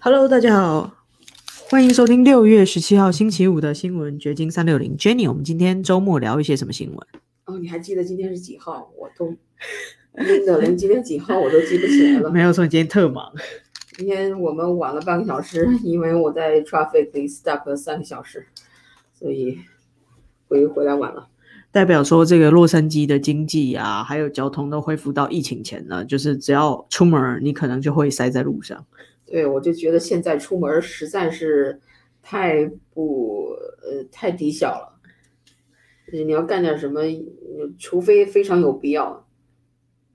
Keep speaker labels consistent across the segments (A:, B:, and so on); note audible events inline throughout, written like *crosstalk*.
A: Hello，大家好，欢迎收听六月十七号星期五的新闻掘金三六零。Jenny，我们今天周末聊一些什么新闻？
B: 哦，你还记得今天是几号？我都真的连今天几号我都记不起来了。
A: 没有错你今天特忙，
B: 今天我们晚了半个小时，因为我在 traffic 里 stuck 了三个小时，所以回回来晚了。
A: 代表说这个洛杉矶的经济啊，还有交通都恢复到疫情前了，就是只要出门，你可能就会塞在路上。
B: 对，我就觉得现在出门实在是太不呃太低效了，就是你要干点什么，除非非常有必要，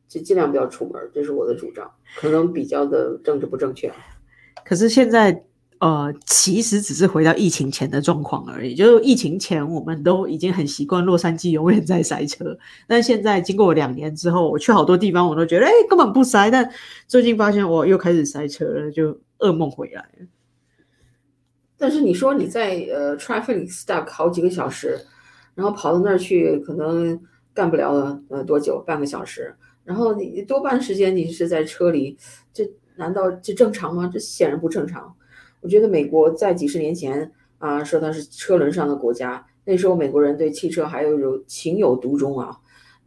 B: 就尽量不要出门，这是我的主张，可能比较的政治不正确。
A: 可是现在，呃，其实只是回到疫情前的状况而已。就是疫情前，我们都已经很习惯洛杉矶永远在塞车，但现在经过两年之后，我去好多地方，我都觉得哎根本不塞，但最近发现我又开始塞车了，就噩梦回来了。
B: 但是你说你在呃 traffic stuck 好几个小时，然后跑到那儿去，可能干不了呃多久，半个小时，然后你多半时间你是在车里，这难道这正常吗？这显然不正常。我觉得美国在几十年前啊，说它是车轮上的国家，那时候美国人对汽车还有有情有独钟啊，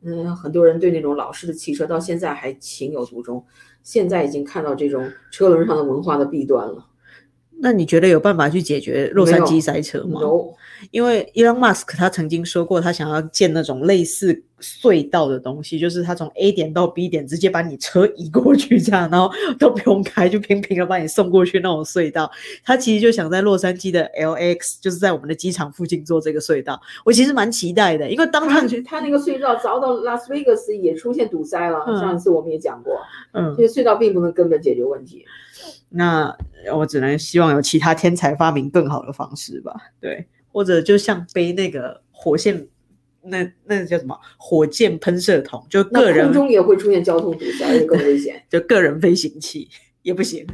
B: 嗯，很多人对那种老式的汽车到现在还情有独钟，现在已经看到这种车轮上的文化的弊端了。
A: 那你觉得有办法去解决洛杉矶塞车吗？
B: 有，
A: 因为 Elon Musk 他曾经说过，他想要建那种类似隧道的东西，就是他从 A 点到 B 点直接把你车移过去，这样，然后都不用开，就平平的把你送过去那种隧道。他其实就想在洛杉矶的 LX，就是在我们的机场附近做这个隧道。我其实蛮期待的，因为当
B: 他
A: 他
B: 他那个隧道凿到拉斯维加斯也出现堵塞了，
A: 嗯
B: 上一次我们也讲过，
A: 嗯
B: 这，个隧道并不能根本解决问题。
A: 那我只能希望有其他天才发明更好的方式吧。对，或者就像背那个火线，那那叫什么火箭喷射筒，就个人
B: 空中也会出现交通堵塞，也更危险。
A: 就个人飞行器也不行。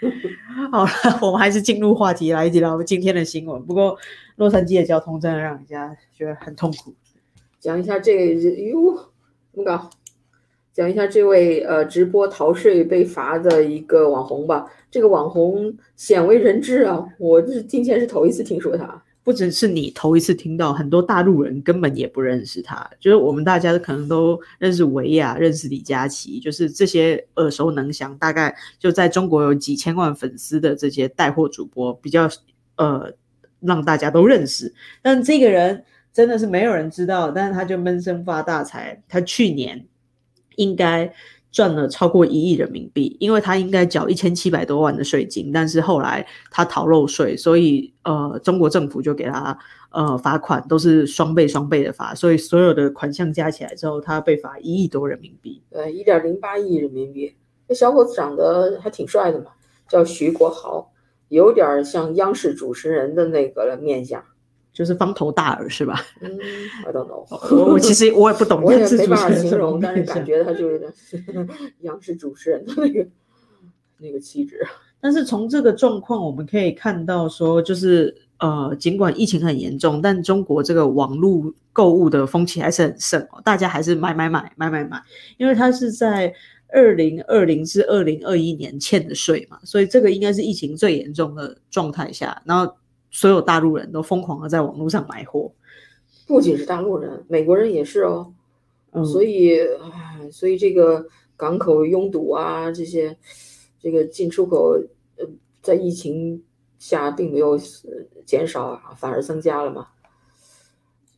A: *laughs* 好了，我们还是进入话题来聊今天的新闻。不过洛杉矶的交通真的让人家觉得很痛苦。
B: 讲一下这个，哟，怎么搞？讲一下这位呃直播逃税被罚的一个网红吧。这个网红鲜为人知啊，我是今天是头一次听说他。
A: 不只是你头一次听到，很多大陆人根本也不认识他。就是我们大家可能都认识维亚，认识李佳琦，就是这些耳熟能详，大概就在中国有几千万粉丝的这些带货主播，比较呃让大家都认识。但这个人真的是没有人知道，但是他就闷声发大财。他去年应该赚了超过一亿人民币，因为他应该缴一千七百多万的税金，但是后来他逃漏税，所以呃，中国政府就给他呃罚款，都是双倍双倍的罚，所以所有的款项加起来之后，他被罚一亿多人民币。
B: 呃，一点零八亿人民币。那小伙子长得还挺帅的嘛，叫徐国豪，有点像央视主持人的那个面相。
A: 就是方头大耳是吧？
B: 嗯，I don't know，*laughs*
A: 我我其实我也不懂，*laughs*
B: 我也没办法形容，但是感觉他就是 *laughs* 央视主持人的那个那个气质。
A: 但是从这个状况，我们可以看到说，就是呃，尽管疫情很严重，但中国这个网络购物的风气还是很盛哦，大家还是买买买买买买，因为它是在二零二零至二零二一年欠的税嘛，所以这个应该是疫情最严重的状态下，然后所有大陆人都疯狂的在网络上买货，
B: 不仅是大陆人，美国人也是哦。
A: 嗯，
B: 所以，唉，所以这个港口拥堵啊，这些这个进出口，呃，在疫情下并没有呃减少啊，反而增加了嘛。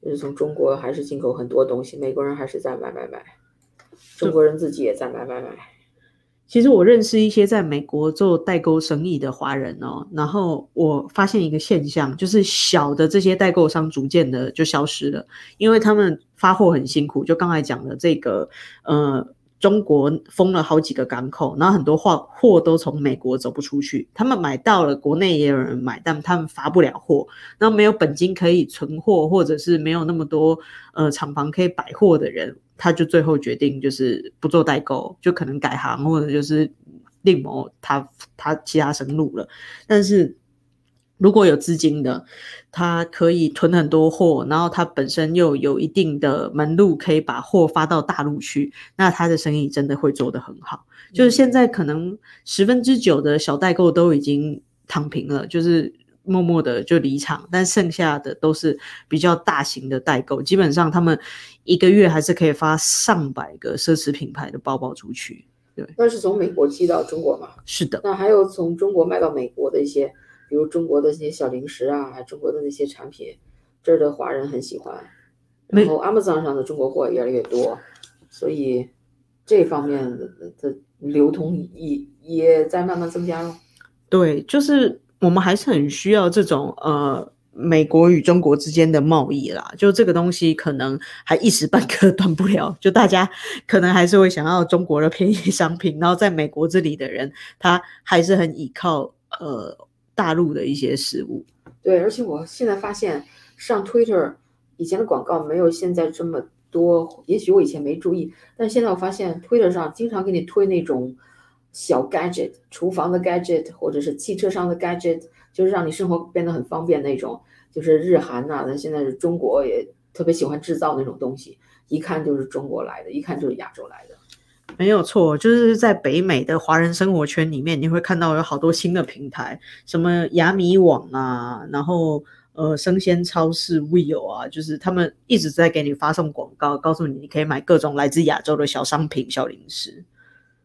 B: 就是从中国还是进口很多东西，美国人还是在买买买，中国人自己也在买买买。
A: 其实我认识一些在美国做代购生意的华人哦，然后我发现一个现象，就是小的这些代购商逐渐的就消失了，因为他们发货很辛苦。就刚才讲的这个，呃，中国封了好几个港口，然后很多货货都从美国走不出去，他们买到了，国内也有人买，但他们发不了货，那没有本金可以存货，或者是没有那么多呃厂房可以摆货的人。他就最后决定就是不做代购，就可能改行或者就是另谋他他其他生路了。但是如果有资金的，他可以囤很多货，然后他本身又有一定的门路，可以把货发到大陆去，那他的生意真的会做得很好。就是现在可能十分之九的小代购都已经躺平了，就是默默的就离场，但剩下的都是比较大型的代购，基本上他们一个月还是可以发上百个奢侈品牌的包包出去。对，
B: 那是从美国寄到中国嘛？
A: 是的，
B: 那还有从中国卖到美国的一些。比如中国的那些小零食啊，中国的那些产品，这儿的华人很喜欢。然后 Amazon 上的中国货越来越多，所以这方面的的流通也也在慢慢增加了。
A: 对，就是我们还是很需要这种呃美国与中国之间的贸易啦。就这个东西可能还一时半刻 *laughs* 断不了，就大家可能还是会想要中国的便宜商品，然后在美国这里的人他还是很依靠呃。大陆的一些事物，
B: 对，而且我现在发现上 Twitter 以前的广告没有现在这么多，也许我以前没注意，但现在我发现 Twitter 上经常给你推那种小 gadget，厨房的 gadget 或者是汽车上的 gadget，就是让你生活变得很方便那种，就是日韩呐，那现在是中国也特别喜欢制造那种东西，一看就是中国来的，一看就是亚洲来的。
A: 没有错，就是在北美的华人生活圈里面，你会看到有好多新的平台，什么雅米网啊，然后呃生鲜超市 Will 啊，就是他们一直在给你发送广告，告诉你你可以买各种来自亚洲的小商品、小零食。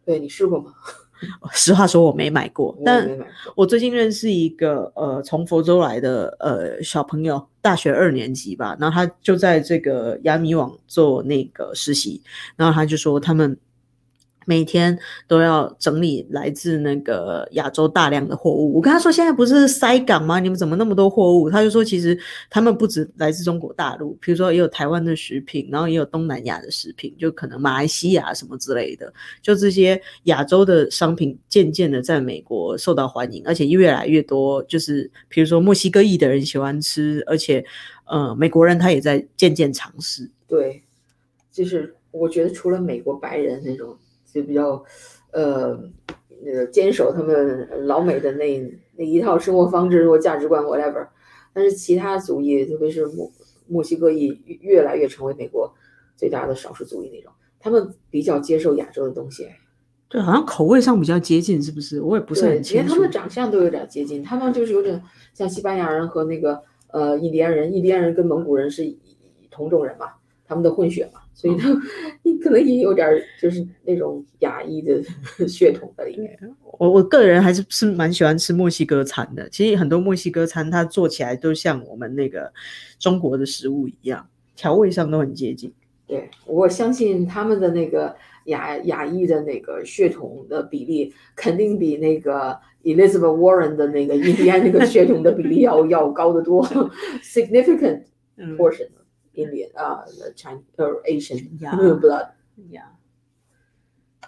B: 对你试过吗？*laughs*
A: 实话说，我没买过，但我最近认识一个呃从佛州来的呃小朋友，大学二年级吧，然后他就在这个雅米网做那个实习，然后他就说他们。每天都要整理来自那个亚洲大量的货物。我跟他说：“现在不是塞港吗？你们怎么那么多货物？”他就说：“其实他们不止来自中国大陆，比如说也有台湾的食品，然后也有东南亚的食品，就可能马来西亚什么之类的。就这些亚洲的商品渐渐的在美国受到欢迎，而且越来越多，就是比如说墨西哥裔的人喜欢吃，而且呃美国人他也在渐渐尝试。
B: 对，就是我觉得除了美国白人那种。”就比较，呃，那个坚守他们老美的那那一套生活方式或价值观，whatever。但是其他族裔，特别是墨墨西哥裔，越来越成为美国最大的少数族裔那种。他们比较接受亚洲的东西，
A: 对，好像口味上比较接近，是不是？我也不是很清楚。
B: 连他们长相都有点接近，他们就是有点像西班牙人和那个呃印第安人，印第安人跟蒙古人是同种人嘛，他们的混血嘛。所以他，你可能也有点就是那种亚裔的 *laughs* 血统在里面。
A: 我我个人还是是蛮喜欢吃墨西哥餐的。其实很多墨西哥餐，它做起来都像我们那个中国的食物一样，调味上都很接近。
B: 对，我相信他们的那个亚亚裔的那个血统的比例，肯定比那个 Elizabeth Warren 的那个 *laughs* 印第安那个血统的比例要要高得多，*laughs* significant portion。Indian 啊，Chinese or Asian blood。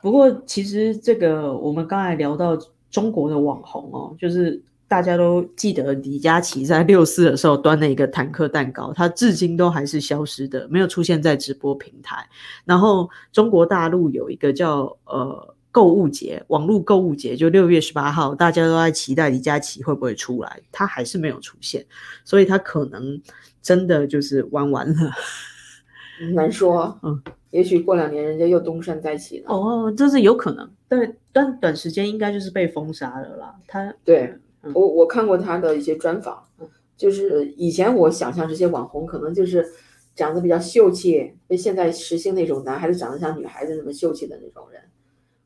A: 不过其实这个我们刚才聊到中国的网红哦，就是大家都记得李佳琦在六四的时候端了一个坦克蛋糕，他至今都还是消失的，没有出现在直播平台。然后中国大陆有一个叫呃购物节，网络购物节，就六月十八号，大家都在期待李佳琦会不会出来，他还是没有出现，所以他可能。真的就是玩完了，
B: 难说。嗯，也许过两年人家又东山再起了。
A: 哦，这是有可能。但，但短时间应该就是被封杀了啦。他
B: 对我我看过他的一些专访，就是以前我想象这些网红可能就是长得比较秀气，被现在时兴那种男孩子长得像女孩子那么秀气的那种人。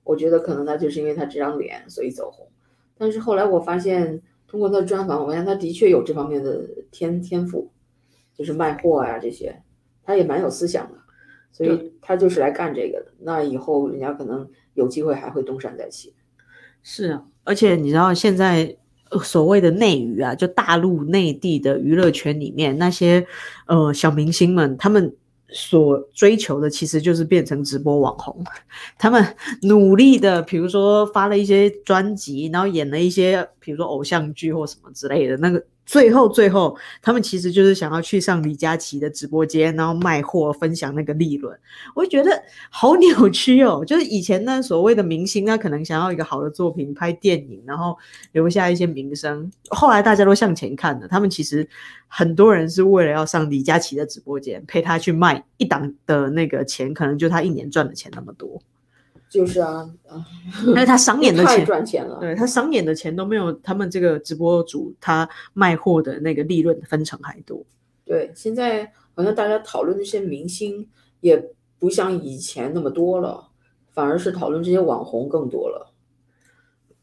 B: 我觉得可能他就是因为他这张脸所以走红。但是后来我发现，通过他的专访，我发现他的确有这方面的天天赋。就是卖货呀，这些他也蛮有思想的，所以他就是来干这个的。那以后人家可能有机会还会东山再起。
A: 是啊，而且你知道现在所谓的内娱啊，就大陆内地的娱乐圈里面那些呃小明星们，他们所追求的其实就是变成直播网红。他们努力的，比如说发了一些专辑，然后演了一些比如说偶像剧或什么之类的，那个。最后，最后，他们其实就是想要去上李佳琦的直播间，然后卖货，分享那个利润。我就觉得好扭曲哦。就是以前呢，所谓的明星，他可能想要一个好的作品，拍电影，然后留下一些名声。后来大家都向前看了，他们其实很多人是为了要上李佳琦的直播间，陪他去卖一档的那个钱，可能就他一年赚的钱那么多。
B: 就是啊，啊，
A: 因为他商演的
B: 太
A: 钱，
B: 赚钱了。
A: 对他商演的钱都没有他们这个直播主他卖货的那个利润分成还多。
B: 对，现在好像大家讨论那些明星也不像以前那么多了，反而是讨论这些网红更多了。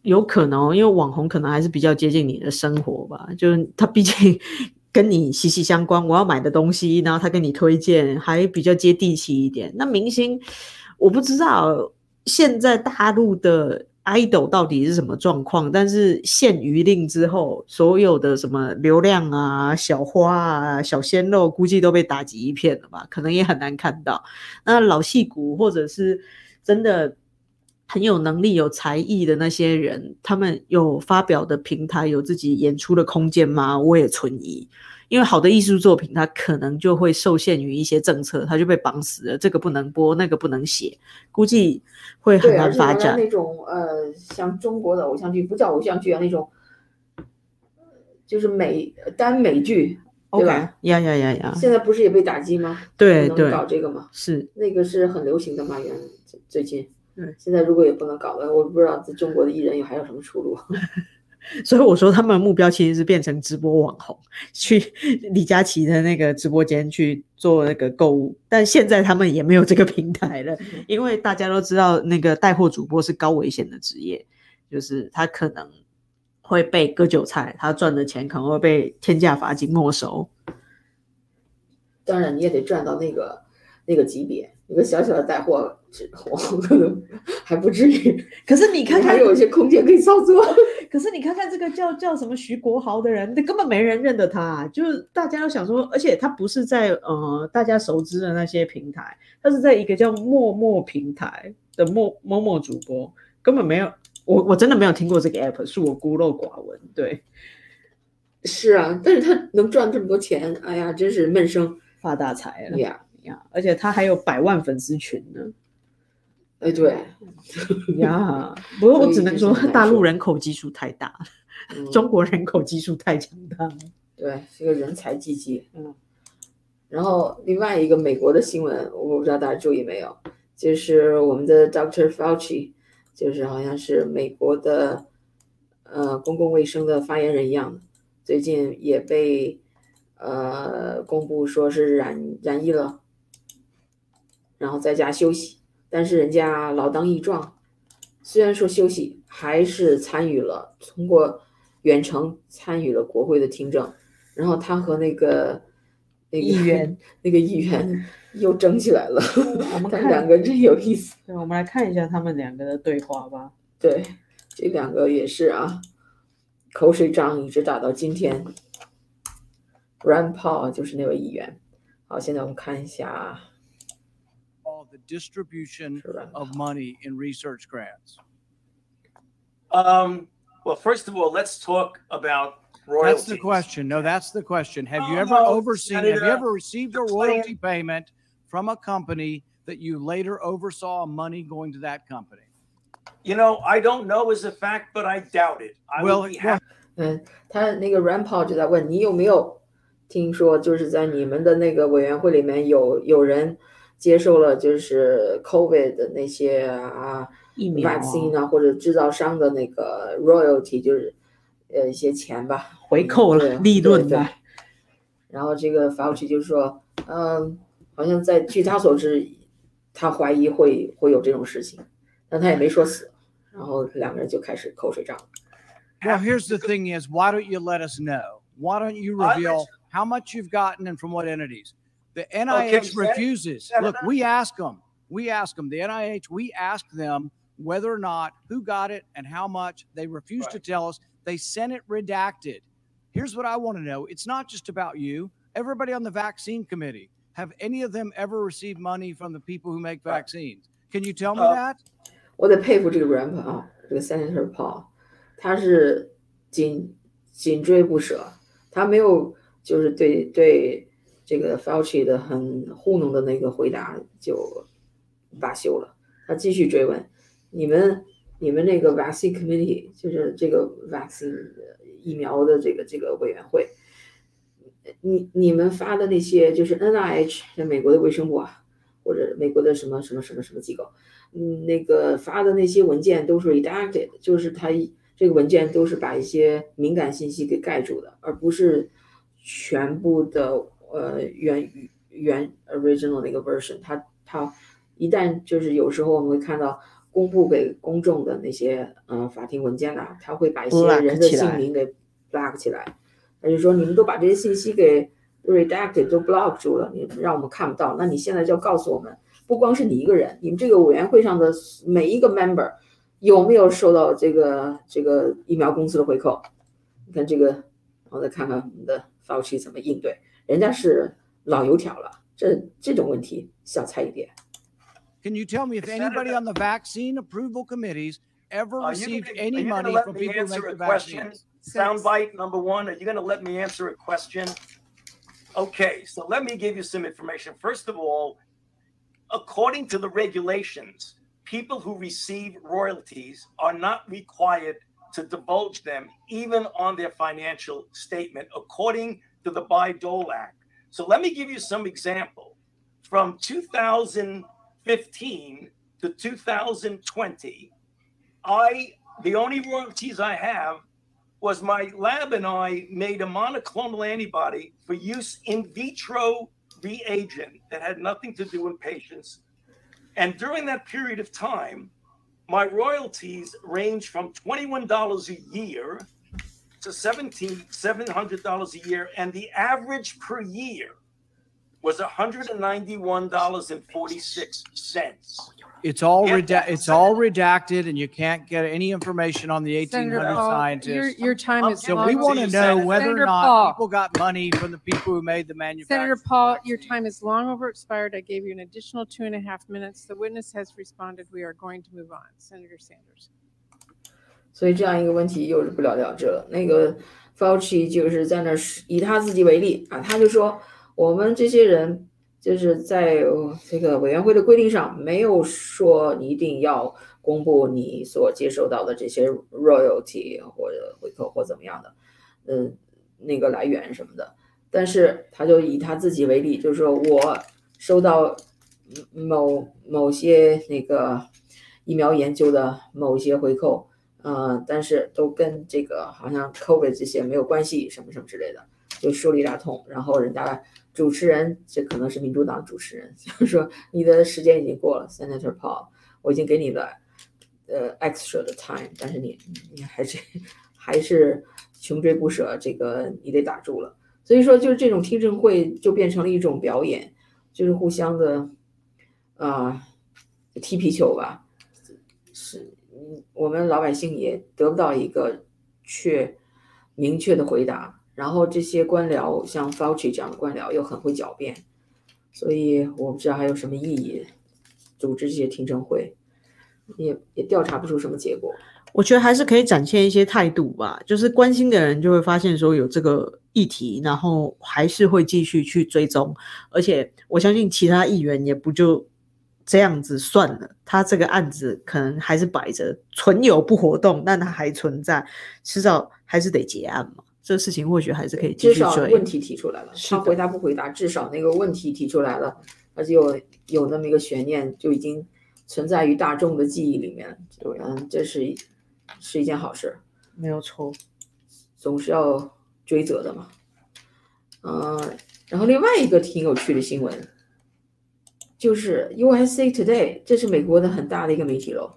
A: 有可能哦，因为网红可能还是比较接近你的生活吧，就是他毕竟 *laughs* 跟你息息相关。我要买的东西，然后他跟你推荐，还比较接地气一点。那明星，我不知道现在大陆的 idol 到底是什么状况，但是限娱令之后，所有的什么流量啊、小花啊、小鲜肉，估计都被打击一片了吧？可能也很难看到。那老戏骨或者是真的很有能力、有才艺的那些人，他们有发表的平台、有自己演出的空间吗？我也存疑。因为好的艺术作品，它可能就会受限于一些政策，它就被绑死了，这个不能播，那个不能写，估计会很难发展。
B: 那种呃，像中国的偶像剧，不叫偶像剧啊，那种就是美单美剧，对吧？
A: 呀呀呀呀，
B: 现在不是也被打击吗？对能
A: 对对
B: 搞这个吗？
A: 是，
B: 那个是很流行的嘛，原最最近。
A: 对，
B: 现在如果也不能搞了，我不知道在中国的艺人有还有什么出路。*laughs*
A: 所以我说他们的目标其实是变成直播网红，去李佳琦的那个直播间去做那个购物，但现在他们也没有这个平台了，因为大家都知道那个带货主播是高危险的职业，就是他可能会被割韭菜，他赚的钱可能会被天价罚金没收。
B: 当然，你也得赚到那个那个级别，一个小小的带货 *laughs* 可能还不至于。
A: 可是你看看
B: 还有一些空间可以操作。*laughs*
A: 可是你看看这个叫叫什么徐国豪的人，那根本没人认得他、啊就是大家都想说，而且他不是在呃大家熟知的那些平台，他是在一个叫陌陌平台的陌陌陌主播，根本没有我我真的没有听过这个 app，是我孤陋寡闻。对，
B: 是啊，但是他能赚这么多钱，哎呀，真是闷声
A: 发大财了
B: 呀！
A: 呀！而且他还有百万粉丝群呢
B: 哎，对，*laughs*
A: 呀！不过我只能说大陆人口基数太大，
B: 嗯 *laughs*
A: 中国人口基数太强大了。
B: 对是个人才济济。
A: 嗯，
B: 然后另外一个美国的新闻，我不知道大家注意没有，就是我们的 Doctor Fauci，就是好像是美国的呃公共卫生的发言人一样的，最近也被呃公布说是染染疫了，然后在家休息，但是人家老当益壮，虽然说休息，还是参与了通过远程参与了国会的听证，然后他和那个那个
A: 议员 *laughs*
B: 那个议员又争起来了，
A: 我们看 *laughs*
B: 他们两个真有意思。
A: 对，我们来看一下他们两个的对话吧。
B: 对，这两个也是啊，口水仗一直打到今天。Rand Paul 就是那位议员。好，现在我们看一下
C: all the distribution
B: 是 Rand
C: of money in research grants?
D: Um, well, first of all, let's talk about royalties.
C: That's the question. No, that's the question. Have you
D: No,
C: ever
D: no,
C: overseen, have you
D: Senator,
C: ever received a
D: the plan-
C: royalty payment from a company that you later oversaw money going to that company?
D: You know, I don't know as a fact, but I doubt it. I
C: Well,
D: would be
C: well,
D: happy.
B: 嗯，他那个 Rand Paul 就在问你有没有听说，就是在你们的那个委员会里面有有人 接受了就是 COVID 的那些啊
A: 疫苗啊
B: vaccine 啊或者制造商的那个 royalty，就是呃一些钱吧，
A: 回扣
B: 对
A: 了利润
B: 对。然后这个 Fauci 就说，嗯，好像在据他所知，他怀疑会会有这种事情，但他也没说死。然后两个人就开始口水仗。
C: well, here's the thing is, why don't you let us know? Why don't you reveal how much you've gotten and from what entities? The
D: Okay,
C: NIH
D: Sen-
C: refuses. Look,
D: Senator?
C: we ask them. We ask them. The NIH, we ask them whether or not who got it and how much. They refuse to
D: Right.
C: tell us. They sent it redacted. Here's what I want to know. It's not just about you. Everybody on the vaccine committee. Have any of them ever received money from the people who make
D: Right.
C: vaccines? Can you tell me
D: Uh,
C: that?
B: 我得佩服这个 Ramp 啊，这个 Senator Paul，他是紧紧追不舍， 他没有就是对对 这个 Fauci 的很糊弄的那个回答就罢休了，他继续追问你们你们那个 Vaccine Committee 就是这个 vaccine 疫苗的这个这个委员会，你你们发的那些就是 NIH 美国的卫生部啊，或者美国的什么什么什么什么机构，嗯，那个发的那些文件都是 redacted，就是他这个文件都是把一些敏感信息给盖住的，而不是全部的呃原原 original 的一个 version。它它一旦就是有时候我们会看到公布给公众的那些呃法庭文件啊，他会把一些人的姓名给 block 起来，他就说你们都把这些信息给 redacted 都 block 住了，你让我们看不到。那你现在就要告诉我们，不光是你一个人，你们这个委员会上的每一个 member 有没有受到这个这个疫苗公司的回扣？你看这个，我再看看我们的 Fauci 怎么应对，人家是老油条了，这这种问题小菜一碟。
C: Can you tell me if
D: Senator-
C: anybody on the vaccine approval committees ever
D: Are you
C: received
D: gonna- are
C: any
D: you gonna
C: money
D: let
C: from
D: me
C: people who
D: answer
C: make
D: a
C: the
D: question?
C: vaccines?
D: Soundbite number one, are you going to let me answer a question? Okay, so let me give you some information. First of all, according to the regulations, people who receive royalties are not required to divulge them even on their financial statement, according to the Bayh-Dole Act. So let me give you some example. From 2015 to 2020, I the only royalties I have was my lab and I made a monoclonal antibody for use in vitro reagent that had nothing to do with patients. And during that period of time, my royalties range from $21 a year to $17, a year. And the average per year was $191.46.
C: It's all
D: Yeah,
C: reda- it's all redacted and you can't get any information on the 1800
E: Senator Paul, your,
C: scientists.
E: your time is
C: So
D: long
C: we
E: long.
C: want to
D: you,
C: know
D: Senator.
C: whether or
E: Senator
C: not
E: Paul.
C: people got money from the people who made the manufacturer.
E: Senator Paul, your time is long over expired. I gave you an additional two and a half minutes. The witness has responded. We are going to move on. Senator Sanders.
B: 所以这样一个问题又是不了了之了。那个 Fauci 就是在那儿以他自己为例啊，他就说我们这些人就是在这个委员会的规定上没有说你一定要公布你所接收到的这些 royalty 或者回扣或怎么样的，嗯，那个来源什么的。但是他就以他自己为例，就是说我收到某某些那个疫苗研究的某些回扣，呃，但是都跟这个好像 COVID 这些没有关系，什么什么之类的，就说了一大通。然后人家主持人，这可能是民主党主持人，*laughs* 就是说你的时间已经过了，Senator Paul，我已经给你了呃 extra 的 time，但是你你还是还是穷追不舍，这个你得打住了。所以说，就是这种听证会就变成了一种表演，就是互相的啊、踢皮球吧，我们老百姓也得不到一个确明确的回答。然后这些官僚，像 Fauci 这样的官僚又很会狡辩，所以我不知道还有什么意义组织这些听证会，也也调查不出什么结果。
A: 我觉得还是可以展现一些态度吧，就是关心的人就会发现说有这个议题，然后还是会继续去追踪，而且我相信其他议员也不就这样子算了，他这个案子可能还是摆着，存有不活动，但他还存在，迟早还是得结案嘛。这个事情或许还是可以继
B: 至
A: 续追。
B: 少问题提出来了，他回答不回答，至少那个问题提出来了，而且有有那么一个悬念，就已经存在于大众的记忆里面。
A: 对
B: 嗯，这是一是一件好事，
A: 没有错。
B: 总是要追责的嘛。嗯，然后另外一个挺有趣的新闻，就是 USA Today，这是美国的很大的一个媒体喽。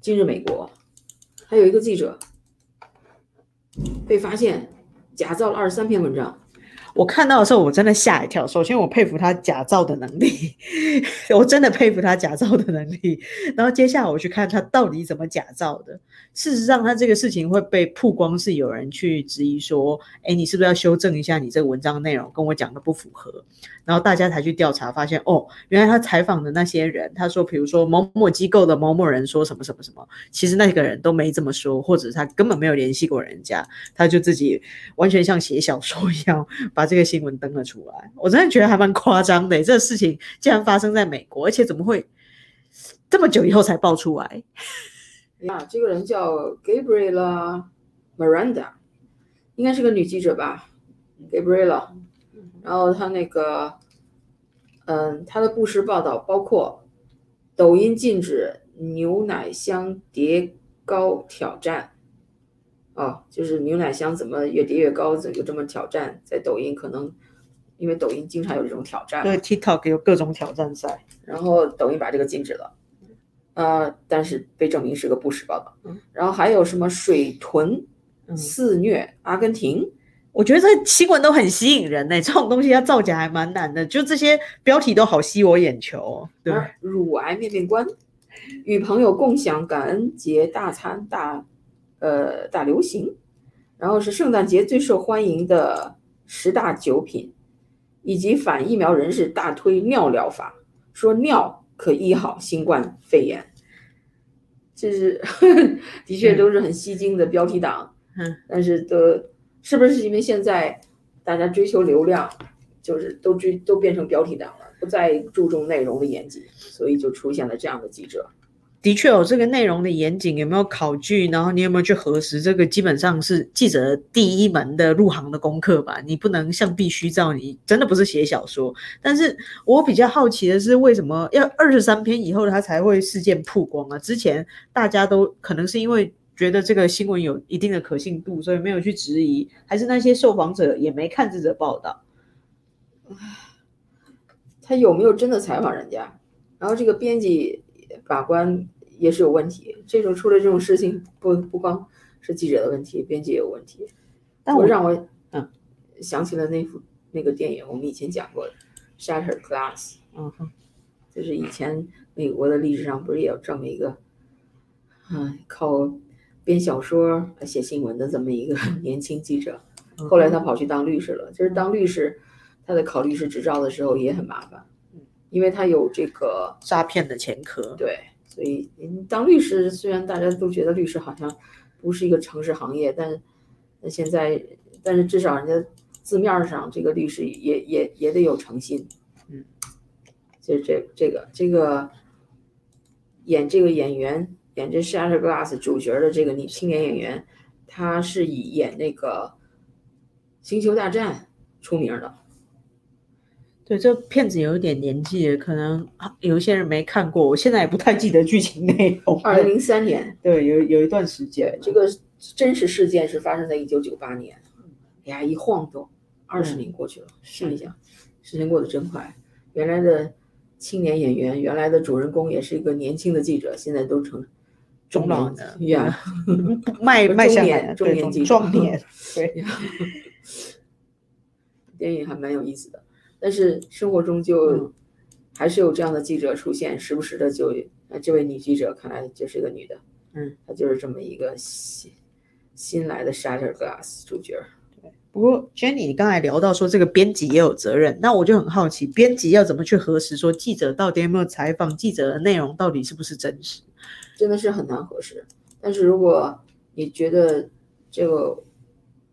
B: 今日美国，还有一个记者被发现假造了二十三篇文章。
A: 我看到的时候，我真的吓一跳。首先，我佩服他假造的能力，我真的佩服他假造的能力。然后接下来我去看他到底怎么假造的。事实上，他这个事情会被曝光，是有人去质疑说：“哎，你是不是要修正一下你这个文章内容跟我讲的不符合？”然后大家才去调查，发现哦，原来他采访的那些人，他说，比如说某某机构的某某人说什么什么什么，其实那个人都没这么说，或者他根本没有联系过人家，他就自己完全像写小说一样把这个新闻登了出来。我真的觉得还蛮夸张的，这个事情竟然发生在美国，而且怎么会这么久以后才爆出来？
B: 呀，*laughs* 这个人叫 Gabriela Miranda，应该是个女记者吧，Gabriela。然后她那个，嗯，她的不实报道包括抖音禁止牛奶香叠高挑战，哦，就是牛奶箱怎么越叠越高，怎么有这么挑战，在抖音可能因为抖音经常有这种挑战，
A: 对 TikTok 有各种挑战赛，
B: 然后抖音把这个禁止了。呃，但是被证明是个不实报道。嗯然后还有什么水豚肆虐阿根廷？
A: 我觉得这新闻都很吸引人呢。这种东西要造假还蛮难的，就这些标题都好吸我眼球。对，
B: 乳癌面面观，与朋友共享感恩节大餐大，呃大流行。然后是圣诞节最受欢迎的十大酒品，以及反疫苗人士大推尿疗法，说尿。可医好新冠肺炎，这是 *laughs* 的确都是很吸睛的标题党。
A: 嗯，
B: 但是都是不是因为现在大家追求流量，就是都追都变成标题党了，不再注重内容的严谨，所以就出现了这样的记者。
A: 的确有这个内容的严谨，有没有考据？然后你有没有去核实？这个基本上是记者第一门的入行的功课吧。你不能像必须照，你真的不是写小说。但是我比较好奇的是，为什么要二十三篇以后他才会事件曝光啊？之前大家都可能是因为觉得这个新闻有一定的可信度，所以没有去质疑，还是那些受访者也没看这则报道？
B: 他有没有真的采访人家？然后这个编辑法官。也是有问题，这种出了这种事情，不不光是记者的问题，编辑也有问题。但我让我嗯想起了那幅那个电影，我们以前讲过的《Shattered Glass》，
A: 嗯哼，
B: 就是以前美国的历史上不是也有这么一个，嗯，靠编小说写新闻的这么一个 *laughs* 年轻记者，后来他跑去当律师了。就是当律师，他在考律师执照的时候也很麻烦，因为他有这个
A: 诈骗的前科，
B: 对。所以，当律师虽然大家都觉得律师好像不是一个诚实行业，但那现在，但是至少人家字面上这个律师也也也得有诚信，嗯，就是这这个这个演这个演员演这《Shatter Glass》主角的这个女青年演员，她是以演那个《星球大战》出名的。
A: 对，这片子有一点年纪，可能有一些人没看过。我现在也不太记得剧情内容。
B: 二零零三年，*laughs*
A: 对，有有一段时间。
B: 这个真实事件是发生在一九九八年。哎呀，一晃都二十年过去了，试一下，时间过得真快。原来的青年演员，原来的主人公也是一个年轻的记者，现在都成中老
A: 的
B: 呀，*laughs*
A: 迈迈向
B: 中年记
A: 壮年。对，*laughs*
B: 电影还蛮有意思的。但是生活中就还是有这样的记者出现，时不时的就，啊，这位女记者看来就是一个女的，
A: 嗯，
B: 她就是这么一个新新来的 Shatterglass 主角。
A: 对，不过 Jenny，你刚才聊到说这个编辑也有责任，那我就很好奇，编辑要怎么去核实说记者到底有没有采访，记者的内容到底是不是真实？
B: 真的是很难核实。但是如果你觉得这个，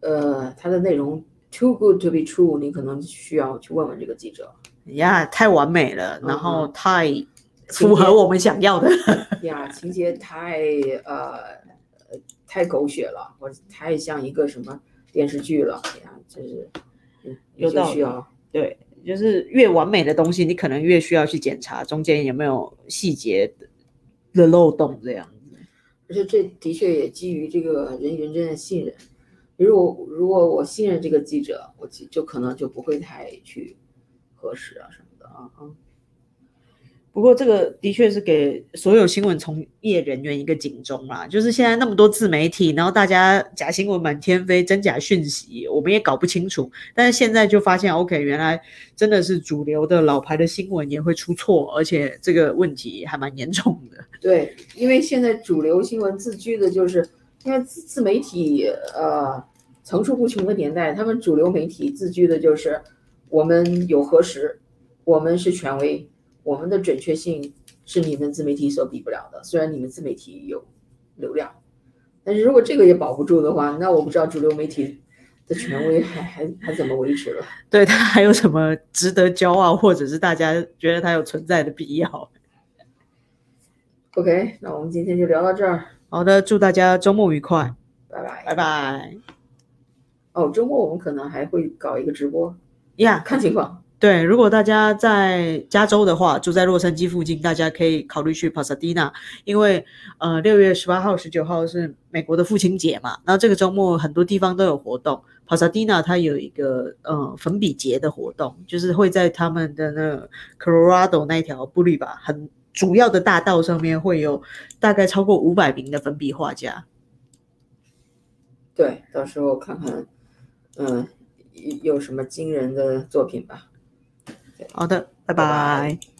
B: 呃，它的内容，Too good to be true，你可能需要去问问这个记者。
A: 呀，太完美了，然后太符合我们想要的。*laughs*
B: 呀，情节太呃太狗血了，或者太像一个什么电视剧了。呀，就是有就需要
A: 对，就是越完美的东西，你可能越需要去检查中间有没有细节的漏洞这样子。
B: 而且这的确也基于这个人与人之间的信任。比如我如果我信任这个记者，我就就可能就不会太去核实啊什么的啊啊。
A: 不过这个的确是给所有新闻从业人员一个警钟啦，就是现在那么多自媒体，然后大家假新闻满天飞，真假讯息我们也搞不清楚。但是现在就发现，OK，原来真的是主流的老牌的新闻也会出错，而且这个问题还蛮严重的。
B: 对，因为现在主流新闻自居的就是，因为自自媒体呃层出不穷的年代，他们主流媒体自居的就是我们有核实，我们是权威，我们的准确性是你们自媒体所比不了的。虽然你们自媒体有流量，但是如果这个也保不住的话，那我不知道主流媒体的权威还还还怎么维持了。*laughs*
A: 对他还有什么值得骄傲，或者是大家觉得他有存在的必要
B: ？OK，那我们今天就聊到这儿，
A: 好的，祝大家周末愉快，
B: 拜拜。
A: 拜拜。
B: 哦，周末我们可能还会搞一个直播，
A: 呀、
B: 看情况。
A: 对，如果大家在加州的话，住在洛杉矶附近，大家可以考虑去帕萨蒂纳，因为呃六月十八号、十九号是美国的父亲节嘛，然后这个周末很多地方都有活动。帕萨蒂纳它有一个呃粉笔节的活动，就是会在他们的那个 Colorado 那一条布里吧，很主要的大道上面会有大概超过五百名的粉笔画家。
B: 对，到时候看看，嗯，有有什么惊人的作品吧。
A: 好的，拜
B: 拜
A: 拜
B: 拜